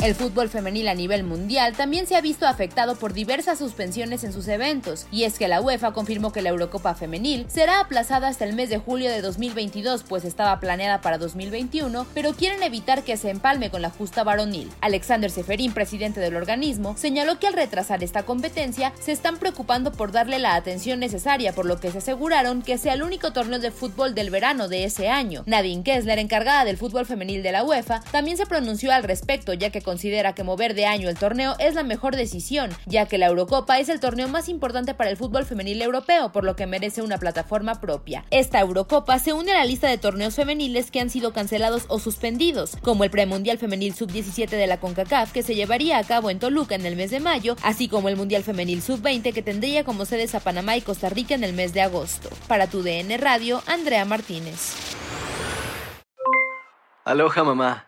El fútbol femenil a nivel mundial también se ha visto afectado por diversas suspensiones en sus eventos, y es que la UEFA confirmó que la Eurocopa femenil será aplazada hasta el mes de julio de 2022, pues estaba planeada para 2021, pero quieren evitar que se empalme con la justa varonil. Alexander Seferín, presidente del organismo, señaló que al retrasar esta competencia se están preocupando por darle la atención necesaria, por lo que se aseguraron que sea el único torneo de fútbol del verano de ese año. Nadine Kessler, encargada del fútbol femenil de la UEFA, también se pronunció al respecto, ya que considera que mover de año el torneo es la mejor decisión, ya que la Eurocopa es el torneo más importante para el fútbol femenil europeo, por lo que merece una plataforma propia. Esta Eurocopa se une a la lista de torneos femeniles que han sido cancelados o suspendidos, como el Premundial Femenil Sub-17 de la CONCACAF que se llevaría a cabo en Toluca en el mes de mayo, así como el Mundial Femenil Sub-20 que tendría como sedes a Panamá y Costa Rica en el mes de agosto. Para tu DN Radio, Andrea Martínez. Aloha mamá,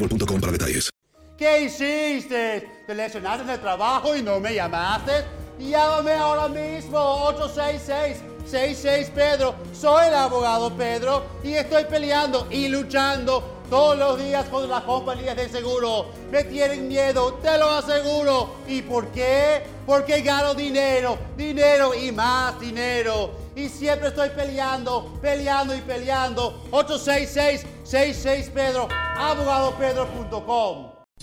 boostmobile.com para detalles. ¿Qué hiciste? ¿Te lesionaste en el trabajo y no me llamaste? Llámame ahora mismo, 866-66 Pedro. Soy el abogado Pedro y estoy peleando y luchando todos los días con las compañías de seguro. Me tienen miedo, te lo aseguro. ¿Y por qué? Porque gano dinero, dinero y más dinero. Y siempre estoy peleando, peleando y peleando. 866-66 Pedro, abogadopedro.com.